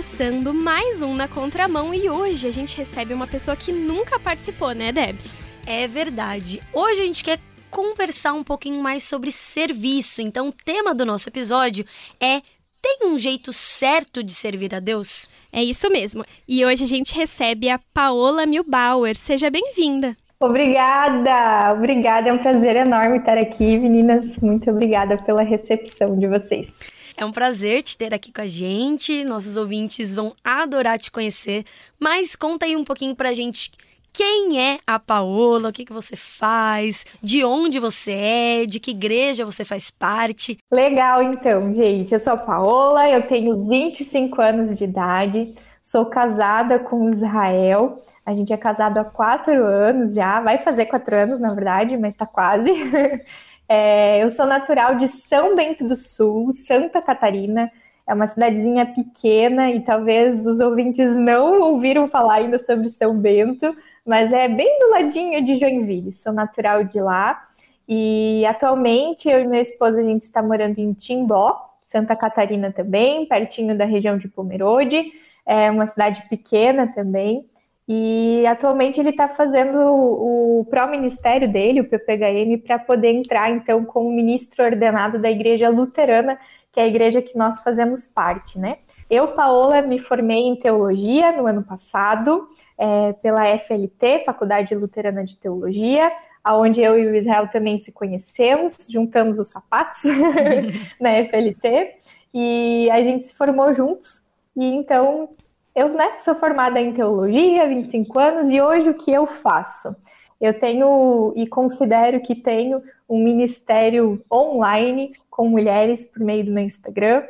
começando mais um na contramão e hoje a gente recebe uma pessoa que nunca participou, né, Debs? É verdade. Hoje a gente quer conversar um pouquinho mais sobre serviço. Então, o tema do nosso episódio é tem um jeito certo de servir a Deus? É isso mesmo. E hoje a gente recebe a Paola Milbauer. Seja bem-vinda. Obrigada, obrigada. É um prazer enorme estar aqui, meninas. Muito obrigada pela recepção de vocês. É um prazer te ter aqui com a gente. Nossos ouvintes vão adorar te conhecer. Mas conta aí um pouquinho pra gente quem é a Paola, o que, que você faz, de onde você é, de que igreja você faz parte. Legal, então, gente. Eu sou a Paola, eu tenho 25 anos de idade, sou casada com Israel. A gente é casado há quatro anos já, vai fazer quatro anos, na verdade, mas tá quase. É, eu sou natural de São Bento do Sul, Santa Catarina. É uma cidadezinha pequena e talvez os ouvintes não ouviram falar ainda sobre São Bento, mas é bem do ladinho de Joinville. Sou natural de lá. E atualmente eu e meu esposo a gente está morando em Timbó, Santa Catarina também, pertinho da região de Pomerode. É uma cidade pequena também. E atualmente ele está fazendo o, o pró-ministério dele, o PPHM, para poder entrar então como ministro ordenado da Igreja Luterana, que é a igreja que nós fazemos parte, né? Eu, Paola, me formei em teologia no ano passado é, pela FLT, Faculdade Luterana de Teologia, aonde eu e o Israel também se conhecemos, juntamos os sapatos na FLT e a gente se formou juntos. E então eu né, sou formada em teologia, 25 anos, e hoje o que eu faço? Eu tenho e considero que tenho um ministério online com mulheres por meio do meu Instagram.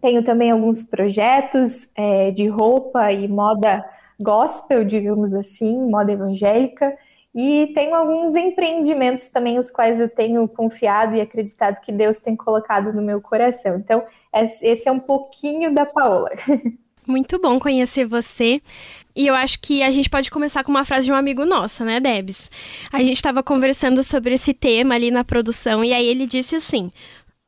Tenho também alguns projetos é, de roupa e moda gospel, digamos assim, moda evangélica. E tenho alguns empreendimentos também, os quais eu tenho confiado e acreditado que Deus tem colocado no meu coração. Então, esse é um pouquinho da Paola. Muito bom conhecer você. E eu acho que a gente pode começar com uma frase de um amigo nosso, né, Debs? A gente estava conversando sobre esse tema ali na produção e aí ele disse assim: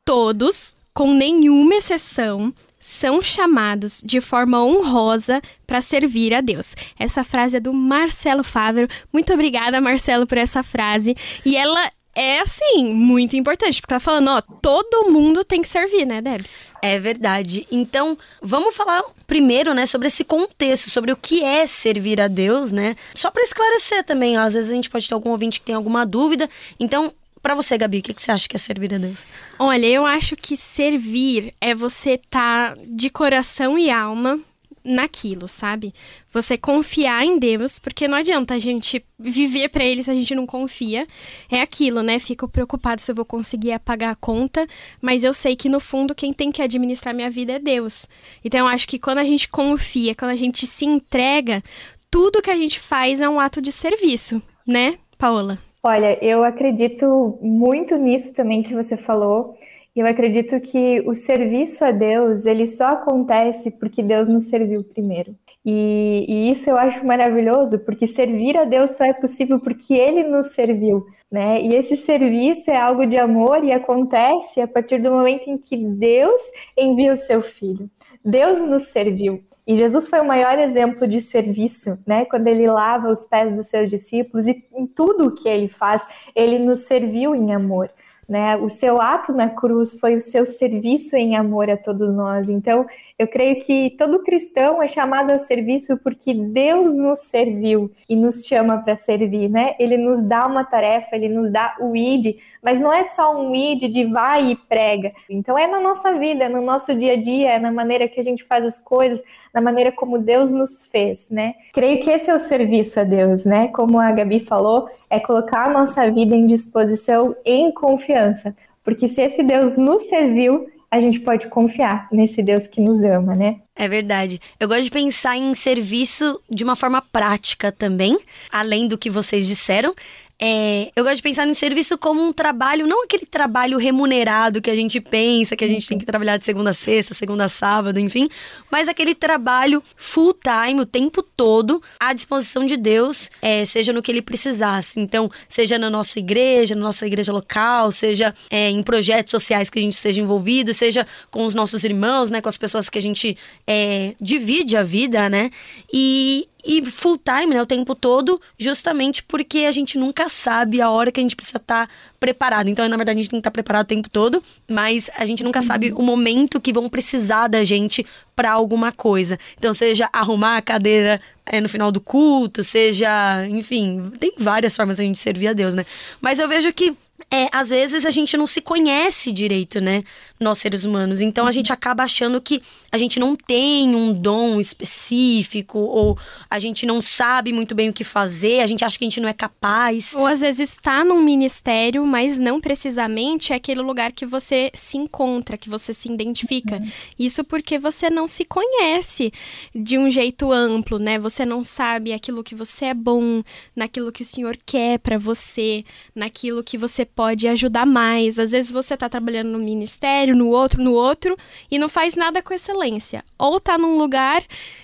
todos, com nenhuma exceção, são chamados de forma honrosa para servir a Deus. Essa frase é do Marcelo Fávero. Muito obrigada, Marcelo, por essa frase. E ela é, assim, muito importante, porque tá falando, ó, todo mundo tem que servir, né, Debs? É verdade. Então, vamos falar primeiro, né, sobre esse contexto, sobre o que é servir a Deus, né? Só para esclarecer também, ó, às vezes a gente pode ter algum ouvinte que tem alguma dúvida. Então, para você, Gabi, o que, que, você acha que é servir a Deus? Olha, eu acho que servir é você estar tá de coração e alma naquilo, sabe? Você confiar em Deus, porque não adianta a gente viver para ele se a gente não confia. É aquilo, né? Fico preocupado se eu vou conseguir apagar a conta, mas eu sei que no fundo quem tem que administrar minha vida é Deus. Então eu acho que quando a gente confia, quando a gente se entrega, tudo que a gente faz é um ato de serviço, né, Paola? Olha, eu acredito muito nisso também que você falou. Eu acredito que o serviço a Deus, ele só acontece porque Deus nos serviu primeiro. E, e, isso eu acho maravilhoso, porque servir a Deus só é possível porque Ele nos serviu, né? E esse serviço é algo de amor e acontece a partir do momento em que Deus envia o seu Filho. Deus nos serviu. E Jesus foi o maior exemplo de serviço, né? Quando ele lava os pés dos seus discípulos e em tudo o que ele faz, ele nos serviu em amor. Né? O seu ato na cruz foi o seu serviço em amor a todos nós. Então, eu creio que todo cristão é chamado a serviço porque Deus nos serviu e nos chama para servir, né? Ele nos dá uma tarefa, ele nos dá o id, mas não é só um id de vai e prega. Então, é na nossa vida, no nosso dia a dia, é na maneira que a gente faz as coisas, na maneira como Deus nos fez, né? Creio que esse é o serviço a Deus, né? Como a Gabi falou, é colocar a nossa vida em disposição em confiança. Porque se esse Deus nos serviu, a gente pode confiar nesse Deus que nos ama, né? É verdade. Eu gosto de pensar em serviço de uma forma prática também, além do que vocês disseram. É, eu gosto de pensar no serviço como um trabalho, não aquele trabalho remunerado que a gente pensa, que a gente tem que trabalhar de segunda a sexta, segunda a sábado, enfim, mas aquele trabalho full time, o tempo todo, à disposição de Deus, é, seja no que ele precisasse. Então, seja na nossa igreja, na nossa igreja local, seja é, em projetos sociais que a gente esteja envolvido, seja com os nossos irmãos, né, com as pessoas que a gente é, divide a vida, né? E, e full time, né, o tempo todo, justamente porque a gente nunca sabe a hora que a gente precisa estar tá preparado. Então, na verdade, a gente tem que estar tá preparado o tempo todo, mas a gente nunca sabe o momento que vão precisar da gente para alguma coisa. Então, seja arrumar a cadeira é, no final do culto, seja, enfim, tem várias formas da gente servir a Deus, né? Mas eu vejo que é, às vezes a gente não se conhece direito, né? Nós seres humanos. Então a gente acaba achando que a gente não tem um dom específico, ou a gente não sabe muito bem o que fazer, a gente acha que a gente não é capaz. Ou às vezes está num ministério, mas não precisamente é aquele lugar que você se encontra, que você se identifica. Uhum. Isso porque você não se conhece de um jeito amplo, né? Você não sabe aquilo que você é bom, naquilo que o Senhor quer para você, naquilo que você pode ajudar mais. Às vezes você está trabalhando no ministério, no outro, no outro, e não faz nada com excelência. Ou está num lugar,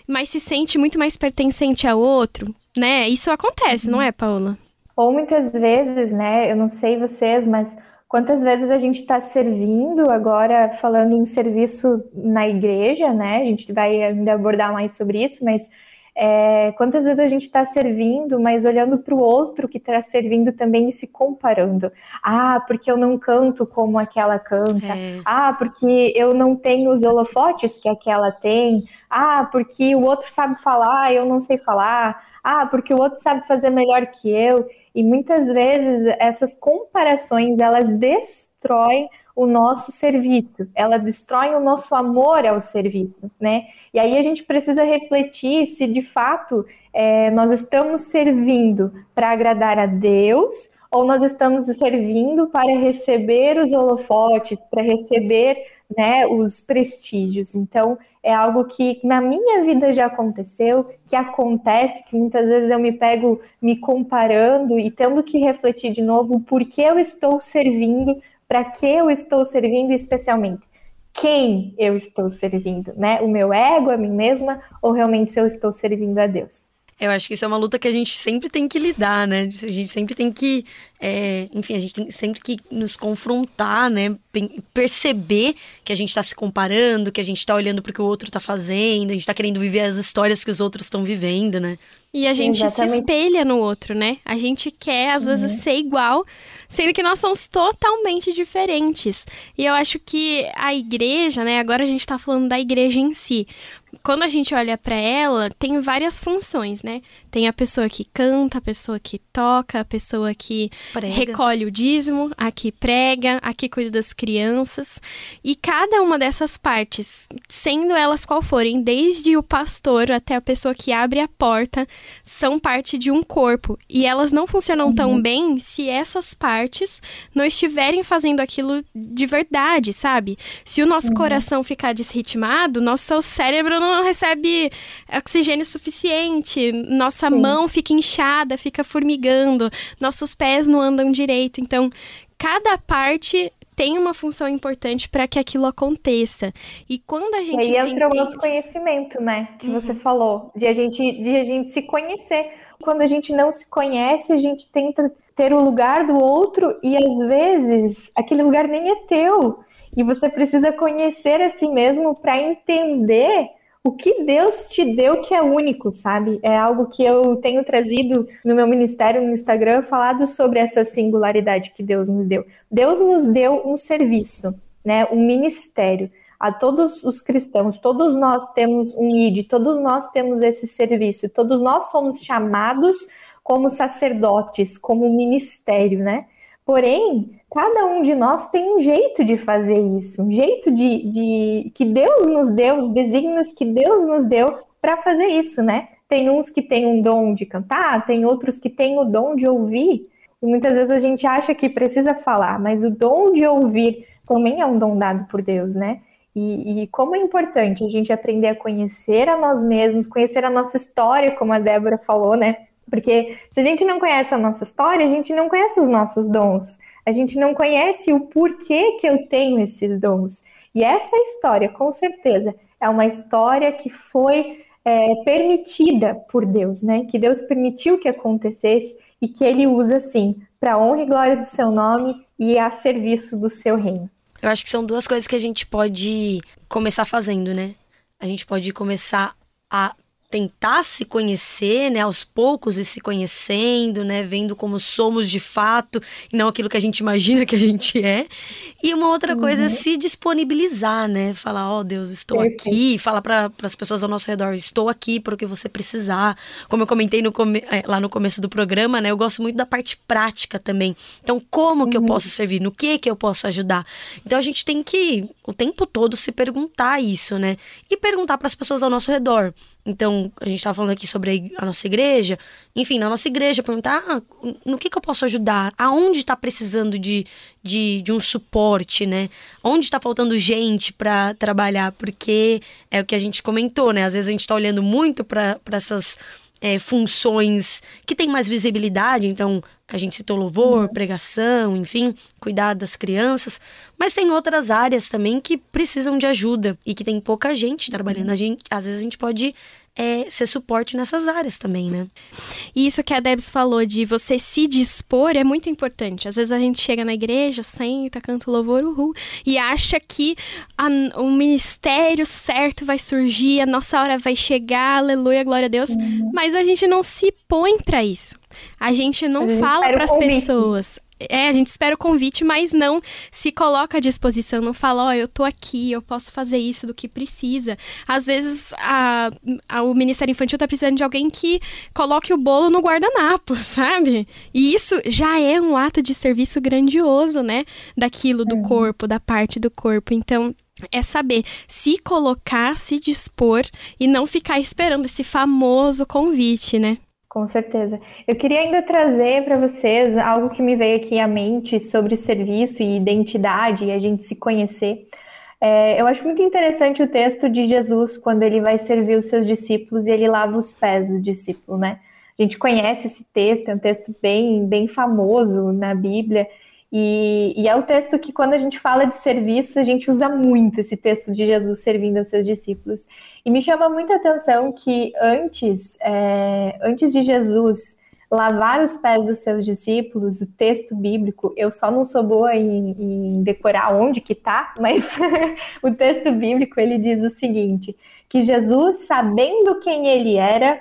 mas se sente muito mais pertencente a outro, né? Isso acontece, uhum. não é, Paula? Ou muitas vezes, né? Eu não sei vocês, mas quantas vezes a gente está servindo agora, falando em serviço na igreja, né? A gente vai ainda abordar mais sobre isso, mas é, quantas vezes a gente está servindo, mas olhando para o outro que está servindo também e se comparando? Ah, porque eu não canto como aquela canta. É. Ah, porque eu não tenho os holofotes que aquela tem. Ah, porque o outro sabe falar, eu não sei falar. Ah, porque o outro sabe fazer melhor que eu. E muitas vezes essas comparações elas destroem o nosso serviço, ela destrói o nosso amor ao serviço, né? E aí a gente precisa refletir se de fato é, nós estamos servindo para agradar a Deus ou nós estamos servindo para receber os holofotes, para receber né, os prestígios. Então, é algo que na minha vida já aconteceu, que acontece, que muitas vezes eu me pego me comparando e tendo que refletir de novo por que eu estou servindo para que eu estou servindo especialmente? Quem eu estou servindo, né? O meu ego, a mim mesma, ou realmente se eu estou servindo a Deus? Eu acho que isso é uma luta que a gente sempre tem que lidar, né? A gente sempre tem que, é, enfim, a gente tem sempre que nos confrontar, né? Perceber que a gente está se comparando, que a gente está olhando para o que o outro está fazendo, a gente está querendo viver as histórias que os outros estão vivendo, né? E a gente Exatamente. se espelha no outro, né? A gente quer, às uhum. vezes, ser igual, sendo que nós somos totalmente diferentes. E eu acho que a igreja, né? Agora a gente tá falando da igreja em si quando a gente olha para ela, tem várias funções, né? Tem a pessoa que canta, a pessoa que toca, a pessoa que prega. recolhe o dízimo, a que prega, a que cuida das crianças. E cada uma dessas partes, sendo elas qual forem, desde o pastor até a pessoa que abre a porta, são parte de um corpo. E elas não funcionam uhum. tão bem se essas partes não estiverem fazendo aquilo de verdade, sabe? Se o nosso uhum. coração ficar desritmado, nosso cérebro não recebe oxigênio suficiente, nossa Sim. mão fica inchada, fica formigando, nossos pés não andam direito. Então, cada parte tem uma função importante para que aquilo aconteça. E quando a gente e aí entra entende... o autoconhecimento, né? Que uhum. você falou, de a gente de a gente se conhecer. Quando a gente não se conhece, a gente tenta ter o lugar do outro e às vezes aquele lugar nem é teu. E você precisa conhecer a si mesmo para entender o que Deus te deu que é único, sabe? É algo que eu tenho trazido no meu ministério no Instagram, falado sobre essa singularidade que Deus nos deu. Deus nos deu um serviço, né? Um ministério. A todos os cristãos, todos nós temos um ID, todos nós temos esse serviço, todos nós somos chamados como sacerdotes, como ministério, né? Porém, cada um de nós tem um jeito de fazer isso, um jeito de, de que Deus nos deu, os desígnios que Deus nos deu para fazer isso, né? Tem uns que têm um dom de cantar, tem outros que têm o dom de ouvir. E muitas vezes a gente acha que precisa falar, mas o dom de ouvir também é um dom dado por Deus, né? E, e, como é importante a gente aprender a conhecer a nós mesmos, conhecer a nossa história, como a Débora falou, né? Porque se a gente não conhece a nossa história, a gente não conhece os nossos dons. A gente não conhece o porquê que eu tenho esses dons. E essa história, com certeza, é uma história que foi é, permitida por Deus, né? Que Deus permitiu que acontecesse e que Ele usa, sim, para honra e glória do seu nome e a serviço do seu reino. Eu acho que são duas coisas que a gente pode começar fazendo, né? A gente pode começar a tentar se conhecer, né, aos poucos e se conhecendo, né, vendo como somos de fato e não aquilo que a gente imagina que a gente é. E uma outra uhum. coisa é se disponibilizar, né, falar, ó oh, Deus, estou Perfeito. aqui, falar para as pessoas ao nosso redor, estou aqui para o que você precisar. Como eu comentei no come é, lá no começo do programa, né, eu gosto muito da parte prática também. Então, como uhum. que eu uhum. posso servir? No que que eu posso ajudar? Então, a gente tem que o tempo todo se perguntar isso, né? E perguntar para as pessoas ao nosso redor. Então, a gente estava falando aqui sobre a nossa igreja. Enfim, na nossa igreja, perguntar ah, no que, que eu posso ajudar? Aonde está precisando de, de, de um suporte, né? Onde está faltando gente para trabalhar? Porque é o que a gente comentou, né? Às vezes a gente está olhando muito para essas é, funções que têm mais visibilidade, então a gente citou louvor, uhum. pregação, enfim, cuidar das crianças, mas tem outras áreas também que precisam de ajuda e que tem pouca gente trabalhando. Uhum. A gente, às vezes a gente pode é, ser suporte nessas áreas também, né? E isso que a Debs falou de você se dispor é muito importante. Às vezes a gente chega na igreja, senta, canta o louvor, uhul, e acha que a, o ministério certo vai surgir, a nossa hora vai chegar, aleluia, glória a Deus, uhum. mas a gente não se põe para isso. A gente não a fala para as pessoas é, a gente espera o convite, mas não se coloca à disposição, não fala, ó, oh, eu tô aqui, eu posso fazer isso do que precisa. Às vezes a, a, o Ministério Infantil tá precisando de alguém que coloque o bolo no guardanapo, sabe? E isso já é um ato de serviço grandioso, né? Daquilo do é. corpo, da parte do corpo. Então, é saber se colocar, se dispor e não ficar esperando esse famoso convite, né? Com certeza. Eu queria ainda trazer para vocês algo que me veio aqui à mente sobre serviço e identidade e a gente se conhecer. É, eu acho muito interessante o texto de Jesus quando ele vai servir os seus discípulos e ele lava os pés do discípulo, né? A gente conhece esse texto, é um texto bem, bem famoso na Bíblia. E, e, é o texto que, quando a gente fala de serviço, a gente usa muito esse texto de Jesus servindo aos seus discípulos. E me chama muita atenção que antes, é, antes de Jesus lavar os pés dos seus discípulos, o texto bíblico, eu só não sou boa em, em decorar onde que tá, mas o texto bíblico ele diz o seguinte: que Jesus, sabendo quem ele era,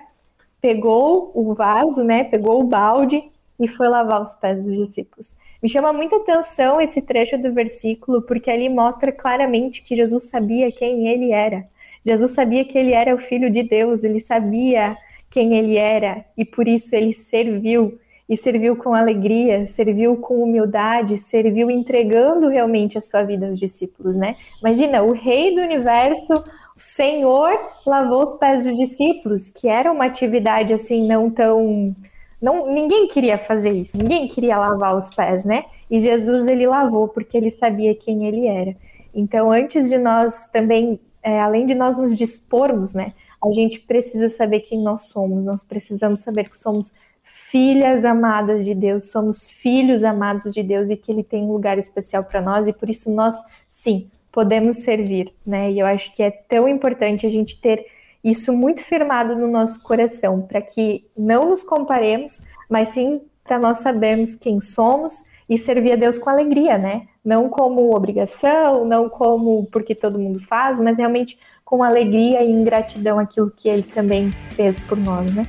pegou o vaso, né, pegou o balde e foi lavar os pés dos discípulos. Me chama muita atenção esse trecho do versículo, porque ali mostra claramente que Jesus sabia quem ele era. Jesus sabia que ele era o filho de Deus, ele sabia quem ele era e por isso ele serviu e serviu com alegria, serviu com humildade, serviu entregando realmente a sua vida aos discípulos, né? Imagina, o rei do universo, o Senhor lavou os pés dos discípulos, que era uma atividade assim não tão não, ninguém queria fazer isso, ninguém queria lavar os pés, né? E Jesus ele lavou porque ele sabia quem ele era. Então, antes de nós também, é, além de nós nos dispormos, né? A gente precisa saber quem nós somos. Nós precisamos saber que somos filhas amadas de Deus, somos filhos amados de Deus e que Ele tem um lugar especial para nós e por isso nós, sim, podemos servir, né? E eu acho que é tão importante a gente ter isso muito firmado no nosso coração, para que não nos comparemos, mas sim para nós sabermos quem somos e servir a Deus com alegria, né? Não como obrigação, não como porque todo mundo faz, mas realmente com alegria e ingratidão aquilo que ele também fez por nós, né?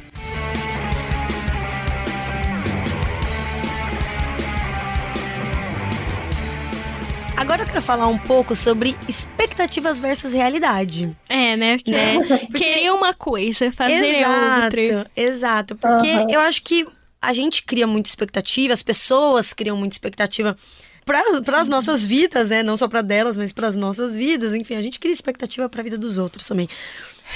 Quero falar um pouco sobre expectativas versus realidade. É, né? né? Porque... Querer uma coisa, fazer exato, outra. Exato, porque uhum. eu acho que a gente cria muita expectativa, as pessoas criam muita expectativa para as nossas vidas, né? Não só para delas, mas para as nossas vidas. Enfim, a gente cria expectativa para a vida dos outros também.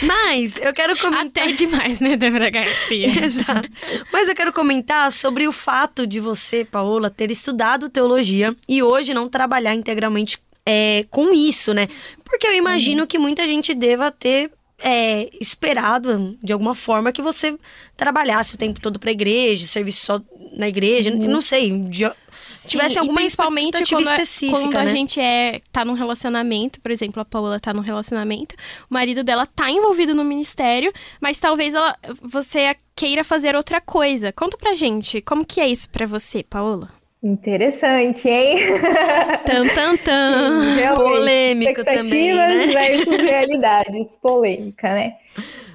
Mas eu quero comentar. Até demais, né, Débora Garcia? Exato. Mas eu quero comentar sobre o fato de você, Paola, ter estudado teologia e hoje não trabalhar integralmente é, com isso, né? Porque eu imagino uhum. que muita gente deva ter é, esperado, de alguma forma, que você trabalhasse o tempo todo pra igreja, servisse só na igreja, uhum. não sei, de, Sim, tivesse alguma principalmente quando, específica, quando né? a gente é, tá num relacionamento, por exemplo, a Paola tá num relacionamento, o marido dela tá envolvido no ministério, mas talvez ela, você queira fazer outra coisa. Conta pra gente, como que é isso pra você, Paola? Interessante, hein? Tan, tan, tan. Sim, Polêmico também, né? versus realidades. Polêmica, né?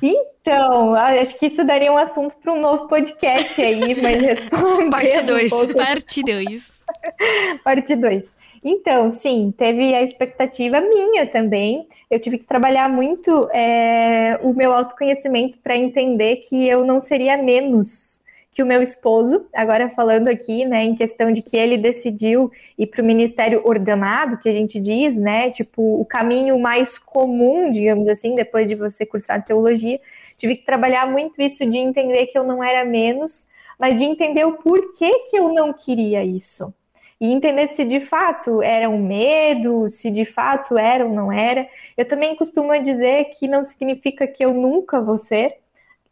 Então, acho que isso daria um assunto para um novo podcast aí, mas respondendo... Parte 2. Um Parte 2. Parte 2. Então, sim, teve a expectativa minha também. Eu tive que trabalhar muito é, o meu autoconhecimento para entender que eu não seria menos que o meu esposo, agora falando aqui, né, em questão de que ele decidiu ir para o ministério ordenado, que a gente diz, né, tipo, o caminho mais comum, digamos assim, depois de você cursar teologia, tive que trabalhar muito isso de entender que eu não era menos, mas de entender o porquê que eu não queria isso. E entender se de fato era um medo, se de fato era ou não era. Eu também costumo dizer que não significa que eu nunca vou ser,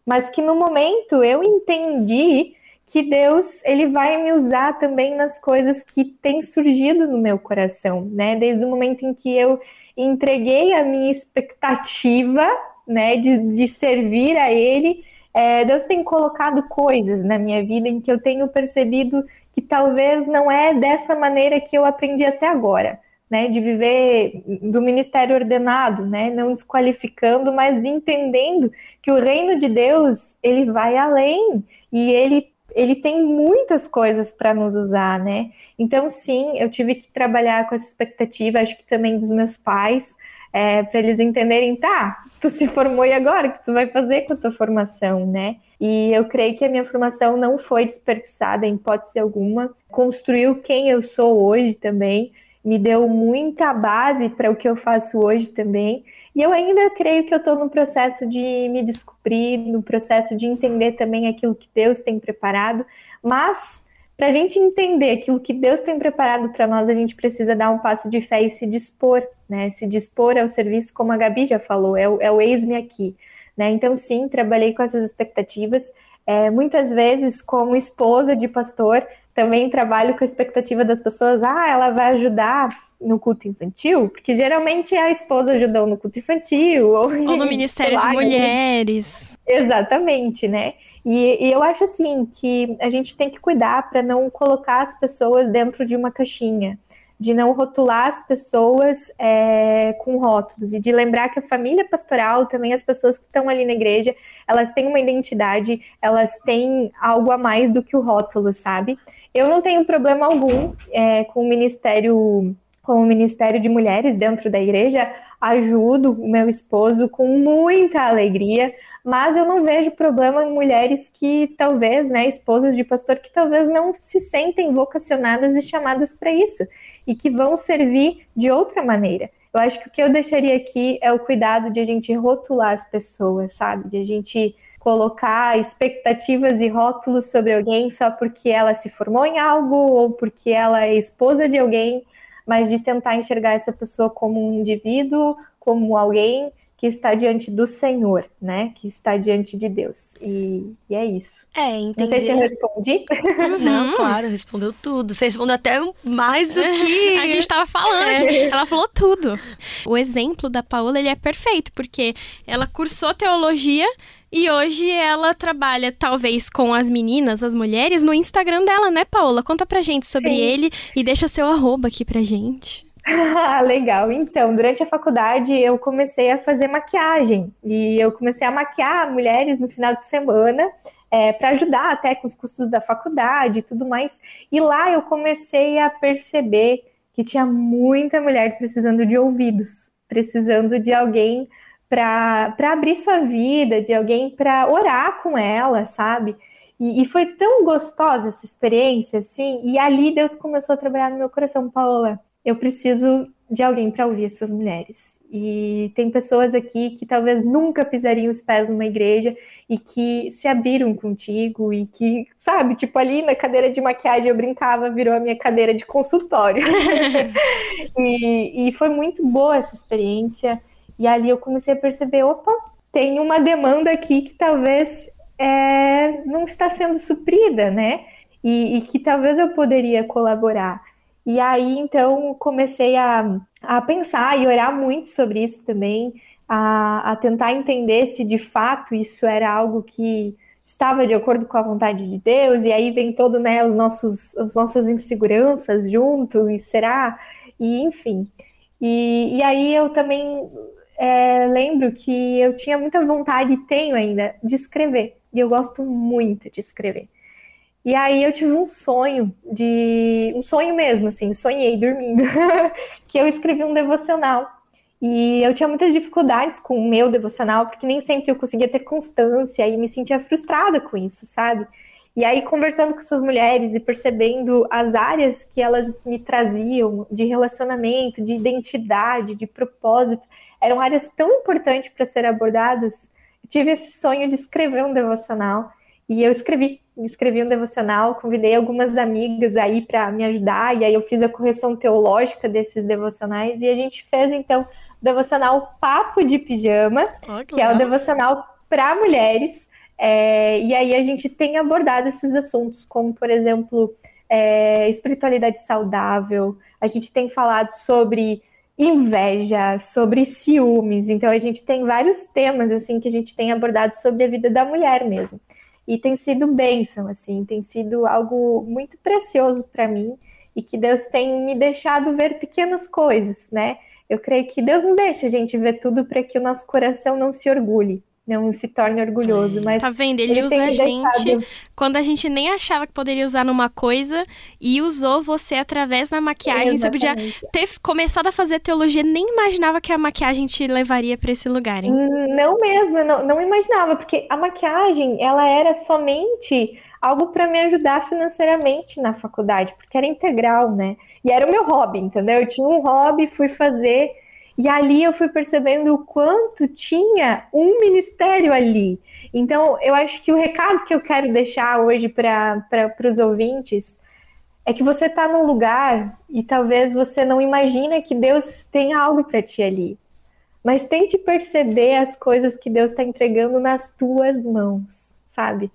mas que no momento eu entendi que Deus ele vai me usar também nas coisas que têm surgido no meu coração, né? Desde o momento em que eu entreguei a minha expectativa, né, de, de servir a Ele, é, Deus tem colocado coisas na minha vida em que eu tenho percebido que talvez não é dessa maneira que eu aprendi até agora né, de viver do ministério ordenado, né, não desqualificando, mas entendendo que o reino de Deus ele vai além e ele ele tem muitas coisas para nos usar, né? Então sim, eu tive que trabalhar com essa expectativa, acho que também dos meus pais, é, para eles entenderem, tá, tu se formou e agora o que tu vai fazer com a tua formação, né? E eu creio que a minha formação não foi desperdiçada em hipótese alguma, construiu quem eu sou hoje também me deu muita base para o que eu faço hoje também. E eu ainda creio que eu estou no processo de me descobrir, no processo de entender também aquilo que Deus tem preparado. Mas para a gente entender aquilo que Deus tem preparado para nós, a gente precisa dar um passo de fé e se dispor, né? Se dispor ao serviço, como a Gabi já falou, é o, é o ex-me aqui. Né? Então, sim, trabalhei com essas expectativas. É, muitas vezes, como esposa de pastor, também trabalho com a expectativa das pessoas, ah, ela vai ajudar no culto infantil, porque geralmente a esposa ajudou no culto infantil. Ou, ou no Ministério lá, de Mulheres. Exatamente, né? E, e, eu acho assim que a gente tem que cuidar para não colocar as pessoas dentro de uma caixinha de não rotular as pessoas é, com rótulos e de lembrar que a família pastoral, também as pessoas que estão ali na igreja, elas têm uma identidade, elas têm algo a mais do que o rótulo, sabe? Eu não tenho problema algum é, com o ministério com o Ministério de Mulheres dentro da igreja, ajudo o meu esposo com muita alegria, mas eu não vejo problema em mulheres que talvez, né, esposas de pastor que talvez não se sentem vocacionadas e chamadas para isso e que vão servir de outra maneira. Eu acho que o que eu deixaria aqui é o cuidado de a gente rotular as pessoas, sabe? De a gente colocar expectativas e rótulos sobre alguém só porque ela se formou em algo ou porque ela é esposa de alguém, mas de tentar enxergar essa pessoa como um indivíduo, como alguém que está diante do Senhor, né? Que está diante de Deus. E, e é isso. É, entender... Não sei se eu respondi. Uhum. Não, claro, respondeu tudo. Você respondeu até mais do que... A gente estava falando, é. ela falou tudo. O exemplo da Paola, ele é perfeito, porque ela cursou teologia e hoje ela trabalha, talvez, com as meninas, as mulheres, no Instagram dela, né, Paola? Conta pra gente sobre Sim. ele e deixa seu arroba aqui pra gente. Legal. Então, durante a faculdade eu comecei a fazer maquiagem e eu comecei a maquiar mulheres no final de semana é, para ajudar até com os custos da faculdade e tudo mais. E lá eu comecei a perceber que tinha muita mulher precisando de ouvidos, precisando de alguém para abrir sua vida, de alguém para orar com ela, sabe? E, e, foi tão gostosa essa experiência, assim. E ali Deus começou a trabalhar no meu coração, Paola eu preciso de alguém para ouvir essas mulheres. E tem pessoas aqui que talvez nunca pisariam os pés numa igreja e que se abriram contigo e que, sabe, tipo ali na cadeira de maquiagem eu brincava, virou a minha cadeira de consultório. e, e foi muito boa essa experiência. E ali eu comecei a perceber, opa, tem uma demanda aqui que talvez é, não está sendo suprida, né? E, e, que talvez eu poderia colaborar. E aí, então, comecei a, a pensar e orar muito sobre isso também, a, a tentar entender se de fato isso era algo que estava de acordo com a vontade de Deus, e aí vem todo, né, os nossos, as nossas inseguranças junto, e será? E enfim. E, e aí eu também é, lembro que eu tinha muita vontade, e tenho ainda, de escrever. E eu gosto muito de escrever. E aí eu tive um sonho de. um sonho mesmo, assim, sonhei dormindo, que eu escrevi um devocional. E eu tinha muitas dificuldades com o meu devocional, porque nem sempre eu conseguia ter constância e me sentia frustrada com isso, sabe? E aí, conversando com essas mulheres e percebendo as áreas que elas me traziam de relacionamento, de identidade, de propósito, eram áreas tão importantes para ser abordadas. Eu tive esse sonho de escrever um devocional e eu escrevi, escrevi um devocional, convidei algumas amigas aí para me ajudar e aí eu fiz a correção teológica desses devocionais e a gente fez então o devocional Papo de Pijama, que, que é o devocional para mulheres. É, e aí a gente tem abordado esses assuntos, como por exemplo é, espiritualidade saudável. A gente tem falado sobre inveja, sobre ciúmes. Então a gente tem vários temas assim que a gente tem abordado sobre a vida da mulher mesmo. E tem sido bênção, assim, tem sido algo muito precioso para mim e que Deus tem me deixado ver pequenas coisas, né? Eu creio que Deus não deixa a gente ver tudo para que o nosso coração não se orgulhe não se torne orgulhoso. Mas tá vendo? Ele, ele usa a gente deixado... quando a gente nem achava que poderia usar numa coisa e usou você através da maquiagem. Exatamente. Você podia ter começado a fazer teologia, nem imaginava que a maquiagem te levaria para esse lugar, hein? Não mesmo, não, não imaginava, porque a maquiagem, ela era somente algo para me ajudar financeiramente na faculdade, porque era integral, né? E era o meu hobby, entendeu? Eu tinha um hobby, fui fazer e ali eu fui percebendo o quanto tinha um ministério ali. Então, eu acho que o recado que eu quero deixar hoje para os ouvintes é que você está num lugar e talvez você não imagina que Deus tem algo para ti ali. Mas tente perceber as coisas que Deus está entregando nas tuas mãos, sabe?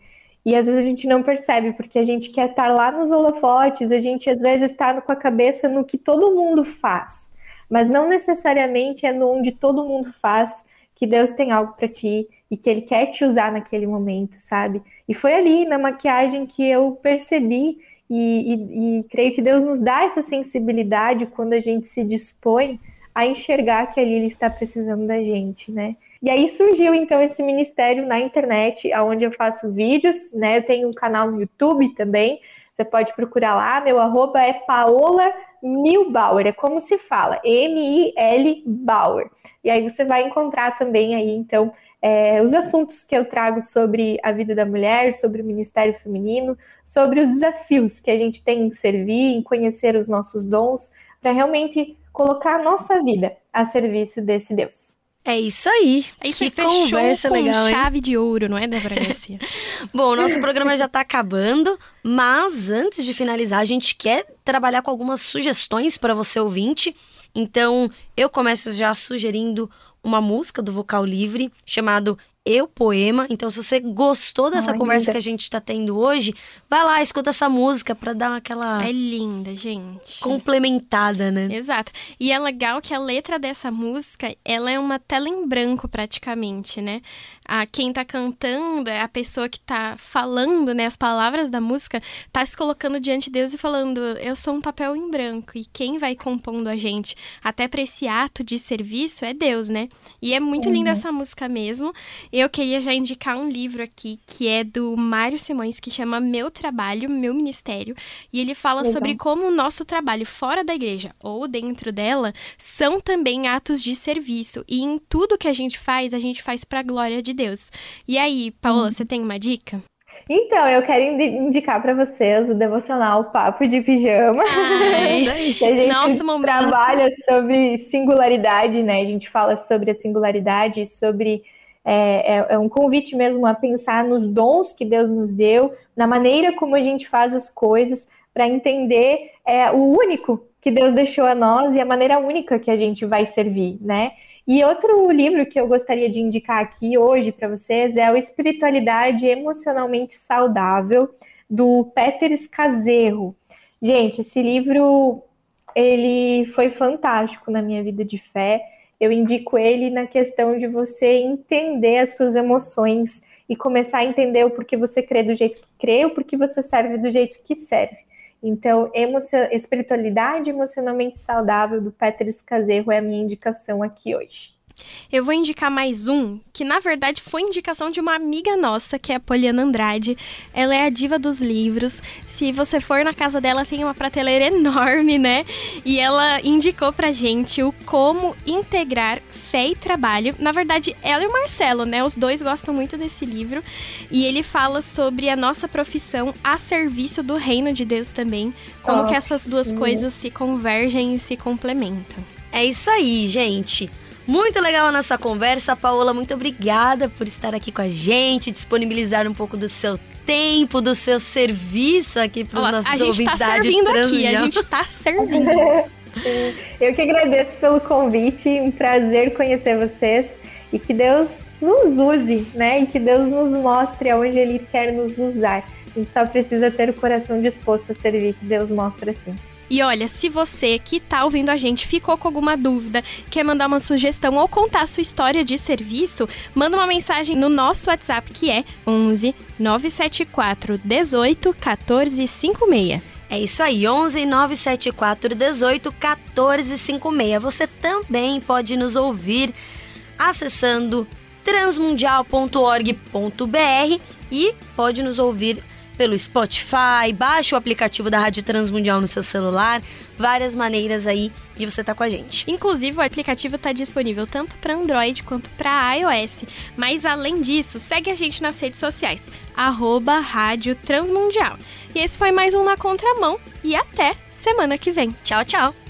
E às vezes a gente não percebe, porque a gente quer estar tá lá nos holofotes, a gente às vezes está com a cabeça no que todo mundo faz mas não necessariamente é no onde todo mundo faz que Deus tem algo para ti e que Ele quer te usar naquele momento, sabe? E foi ali na maquiagem que eu percebi e, e, e creio que Deus nos dá essa sensibilidade quando a gente se dispõe a enxergar que ali Ele está precisando da gente, né? E aí surgiu então esse ministério na internet, onde eu faço vídeos, né? Eu tenho um canal no YouTube também. Você pode procurar lá, meu arroba é Paola Milbauer, é como se fala, M-I-L Bauer. E aí você vai encontrar também aí, então, é, os assuntos que eu trago sobre a vida da mulher, sobre o ministério feminino, sobre os desafios que a gente tem em servir, em conhecer os nossos dons, para realmente colocar a nossa vida a serviço desse Deus. É isso aí. É isso que aí, conversa com legal, chave de ouro, não é, Débora Garcia? Bom, o nosso programa já está acabando, mas antes de finalizar, a gente quer trabalhar com algumas sugestões para você ouvinte. Então, eu começo já sugerindo uma música do Vocal Livre chamado eu Poema. Então, se você gostou dessa Ai, conversa linda. que a gente está tendo hoje, vai lá, escuta essa música para dar aquela. É linda, gente. Complementada, né? Exato. E é legal que a letra dessa música, ela é uma tela em branco praticamente, né? a quem está cantando, é a pessoa que está falando, né, as palavras da música, está se colocando diante de Deus e falando: "Eu sou um papel em branco". E quem vai compondo a gente até para esse ato de serviço é Deus, né? E é muito uhum. linda essa música mesmo. Eu queria já indicar um livro aqui que é do Mário Simões que chama Meu Trabalho, Meu Ministério, e ele fala Legal. sobre como o nosso trabalho fora da igreja ou dentro dela são também atos de serviço e em tudo que a gente faz, a gente faz para a glória de Deus. E aí, Paola, hum. você tem uma dica? Então, eu quero indicar para vocês o devocional Papo de Pijama. Ai, que a gente Nosso trabalha sobre singularidade, né? A gente fala sobre a singularidade, sobre. É, é, é, um convite mesmo a pensar nos dons que Deus nos deu, na maneira como a gente faz as coisas, para entender é, o único que Deus deixou a nós e a maneira única que a gente vai servir, né? E outro livro que eu gostaria de indicar aqui hoje para vocês é o Espiritualidade Emocionalmente Saudável, do Peter Escazerro. Gente, esse livro ele foi fantástico na minha vida de fé. Eu indico ele na questão de você entender as suas emoções e começar a entender o porquê você crê do jeito que crê, o porquê você serve do jeito que serve. Então, espiritualidade emocionalmente saudável do Peter Escazerro é a minha indicação aqui hoje. Eu vou indicar mais um, que na verdade foi indicação de uma amiga nossa, que é a Poliana Andrade. Ela é a diva dos livros. Se você for na casa dela, tem uma prateleira enorme, né? E ela indicou pra gente o como integrar fé e trabalho. Na verdade, ela e o Marcelo, né? Os dois gostam muito desse livro. E ele fala sobre a nossa profissão a serviço do reino de Deus também. Como oh, que essas duas coisas se convergem e se complementam. É isso aí, gente. Muito legal a nossa conversa. Paola, muito obrigada por estar aqui com a gente, disponibilizar um pouco do seu tempo, do seu serviço aqui para os nossos a ouvintes. A gente tá servindo aqui, a gente tá servindo. Eu que agradeço pelo convite, um prazer conhecer vocês e que Deus nos use, né? E que Deus nos mostre aonde Ele quer nos usar. A gente só precisa ter o coração disposto a servir, que Deus mostra assim. E olha, se você que tá ouvindo a gente ficou com alguma dúvida, quer mandar uma sugestão ou contar a sua história de serviço, manda uma mensagem no nosso WhatsApp que é 11 974 18 14 56. É isso aí, 11 974 18 14 56. Você também pode nos ouvir acessando transmundial.org.br e pode nos ouvir pelo Spotify, baixe o aplicativo da Rádio Transmundial no seu celular, várias maneiras aí de você estar tá com a gente. Inclusive, o aplicativo está disponível tanto para Android quanto para iOS. Mas além disso, segue a gente nas redes sociais, arroba Rádio Transmundial. E esse foi mais um Na Contramão e até semana que vem. Tchau, tchau!